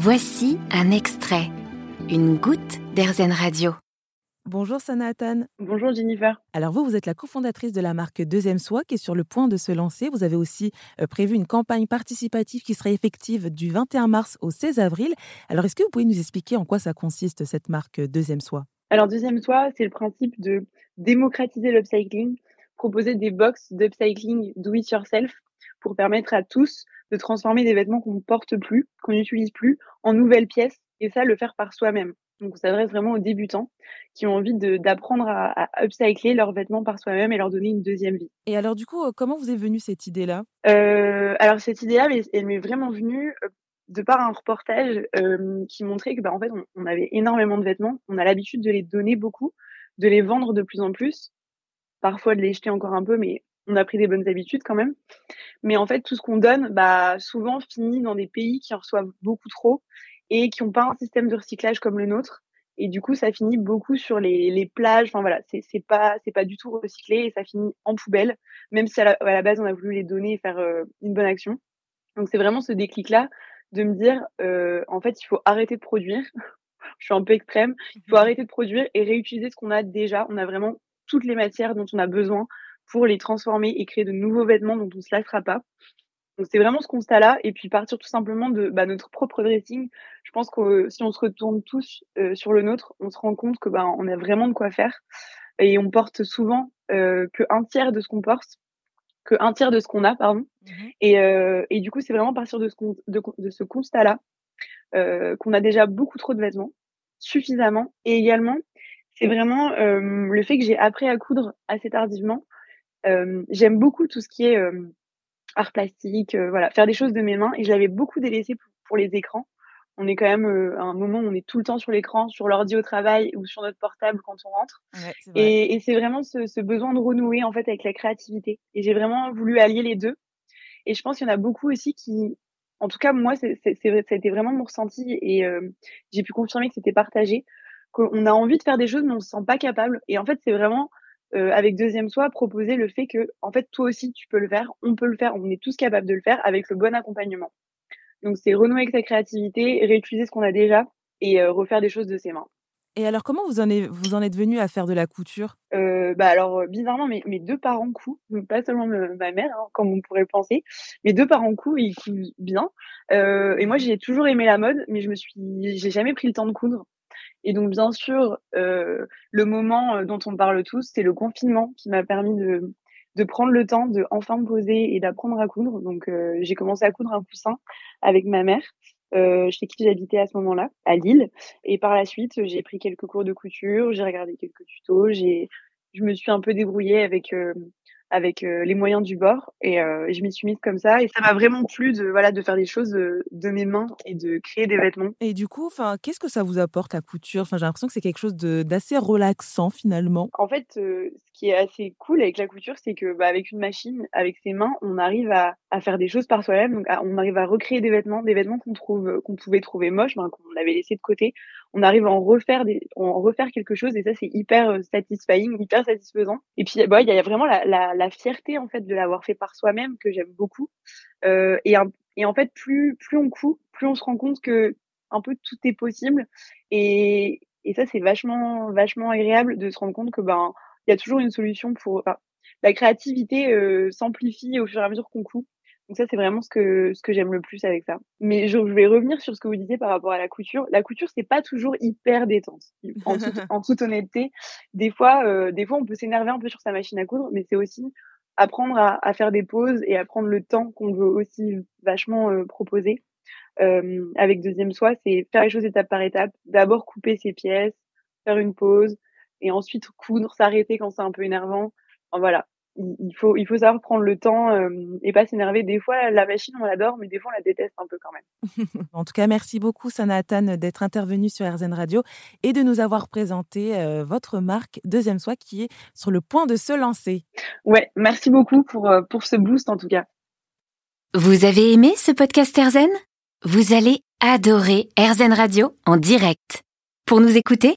Voici un extrait, une goutte d'Airzen Radio. Bonjour Sanatan. Bonjour Jennifer. Alors vous, vous êtes la cofondatrice de la marque Deuxième Soi qui est sur le point de se lancer. Vous avez aussi euh, prévu une campagne participative qui sera effective du 21 mars au 16 avril. Alors est-ce que vous pouvez nous expliquer en quoi ça consiste cette marque Deuxième Soi Alors Deuxième Soi, c'est le principe de démocratiser l'upcycling, proposer des box d'upcycling do it yourself pour permettre à tous de transformer des vêtements qu'on ne porte plus, qu'on n'utilise plus, en nouvelles pièces, et ça, le faire par soi-même. Donc, on s'adresse vraiment aux débutants qui ont envie d'apprendre à, à, upcycler leurs vêtements par soi-même et leur donner une deuxième vie. Et alors, du coup, euh, comment vous est venue cette idée-là? Euh, Alors, cette idée-là, elle m'est vraiment venue euh, de par un reportage euh, qui montrait que, bah, en fait, on, on avait énormément de vêtements. On a l'habitude de les donner beaucoup, de les vendre de plus en plus, parfois de les jeter encore un peu, mais on a pris des bonnes habitudes quand même. Mais en fait, tout ce qu'on donne, bah, souvent finit dans des pays qui en reçoivent beaucoup trop et qui n'ont pas un système de recyclage comme le nôtre. Et du coup, ça finit beaucoup sur les, les plages. Enfin voilà, c'est pas c'est pas du tout recyclé et ça finit en poubelle, même si à la, à la base on a voulu les donner et faire euh, une bonne action. Donc c'est vraiment ce déclic là de me dire, euh, en fait, il faut arrêter de produire. Je suis un peu extrême. Il faut mmh arrêter de produire et réutiliser ce qu'on a déjà. On a vraiment toutes les matières dont on a besoin pour les transformer et créer de nouveaux vêtements dont on ne se lassera pas. Donc c'est vraiment ce constat-là, et puis partir tout simplement de bah, notre propre dressing. Je pense que euh, si on se retourne tous euh, sur le nôtre, on se rend compte que bah, on a vraiment de quoi faire, et on porte souvent euh, que un tiers de ce qu'on porte, que un tiers de ce qu'on a, pardon. Mmh et, euh, et du coup, c'est vraiment partir de ce, de, de ce constat-là euh, qu'on a déjà beaucoup trop de vêtements, suffisamment, et également, c'est vraiment le fait que j'ai appris à coudre assez tardivement j'aime beaucoup tout ce qui est art plastique, voilà, faire des choses de mes mains. Et je l'avais beaucoup délaissé pour, les écrans. On est quand même à un moment où on est tout le temps sur l'écran, sur l'ordi au travail ou sur notre portable quand on rentre. Ouais, et, et c'est vraiment ce, ce, besoin de renouer en fait avec la créativité. Et j'ai vraiment voulu allier les deux. Et je pense qu'il y en a beaucoup aussi qui, en tout cas moi, c'était vraiment mon ressenti et euh, j'ai pu confirmer que c'était partagé, qu'on a envie de faire des choses mais on se sent pas capable. Et en fait, c'est vraiment euh, avec Deuxième Soi, proposer le fait que, en fait, toi aussi, tu peux le faire, on peut le faire, on est tous capables de le faire avec le bon accompagnement. Donc, c'est renouer avec sa créativité, réutiliser ce qu'on a déjà et euh, refaire des choses de ses mains. Et alors, comment vous en, êtes, vous en êtes venu à faire de la couture? Euh, bah alors bizarrement, mes, mes deux parents cousent, pas seulement ma mère, hein, comme on pourrait le penser. Mes deux parents cousent, ils cousent bien. Euh, et moi, j'ai toujours aimé la mode, mais je me suis, j'ai jamais pris le temps de coudre. Et donc, bien sûr, euh, le moment euh, dont on parle tous, c'est le confinement qui m'a permis de, de prendre le temps de enfin me poser et d'apprendre à coudre. Donc, euh, j'ai commencé à coudre un coussin avec ma mère, euh, chez qui j'habitais à ce moment-là, à Lille. Et par la suite, j'ai pris quelques cours de couture, j'ai regardé quelques tutos, j'ai, je me suis un peu débrouillée avec euh, avec euh, les moyens du bord et, euh, je m'y suis mise comme ça et ça m'a vraiment plu de voilà de faire des choses de, de, mes mains et de créer des vêtements. Et du coup, enfin, qu'est-ce que ça vous apporte la couture? Enfin, j'ai l'impression que c'est quelque chose d'assez relaxant finalement. En fait, euh, qui est assez cool avec la couture, c'est que bah, avec une machine, avec ses mains, on arrive à, à faire des choses par soi-même. Donc, on arrive à recréer des vêtements, des vêtements qu'on trouve qu'on pouvait trouver moches, ben, qu'on avait laissé de côté. On arrive à en refaire des, en refaire quelque chose et ça c'est hyper satisfying, hyper satisfaisant. Et puis, bah, il y a vraiment la, la, la fierté en fait de l'avoir fait par soi-même que j'aime beaucoup. Euh, et, et en fait, plus plus on coud, plus on se rend compte que un peu tout est possible. Et, et ça, c'est vachement vachement agréable de se rendre compte que ben il y a toujours une solution pour. Enfin, la créativité euh, s'amplifie au fur et à mesure qu'on coud. Donc ça, c'est vraiment ce que ce que j'aime le plus avec ça. Mais je, je, vais revenir sur ce que vous disiez par rapport à la couture. La couture, c'est pas toujours hyper détente. En, en toute honnêteté, des fois, euh, des fois, on peut s'énerver un peu sur sa machine à coudre, mais c'est aussi apprendre à, à, faire des pauses et à prendre le temps qu'on veut aussi vachement euh, proposer. Euh, avec deuxième soi, c'est faire les choses étape par étape. D'abord couper ses pièces, faire une pause, et ensuite coudre, s'arrêter quand c'est un peu énervant. Enfin, voilà, il faut, il faut savoir prendre le temps euh, et pas s'énerver. Des fois, la machine, on l'adore, mais des fois, on la déteste un peu quand même. en tout cas, merci beaucoup, Sanatan, d'être intervenu sur RZN Radio et de nous avoir présenté euh, votre marque Deuxième Soi qui est sur le point de se lancer. Ouais, merci beaucoup pour, euh, pour ce boost en tout cas. Vous avez aimé ce podcast RZN Vous allez adorer RZN Radio en direct. Pour nous écouter,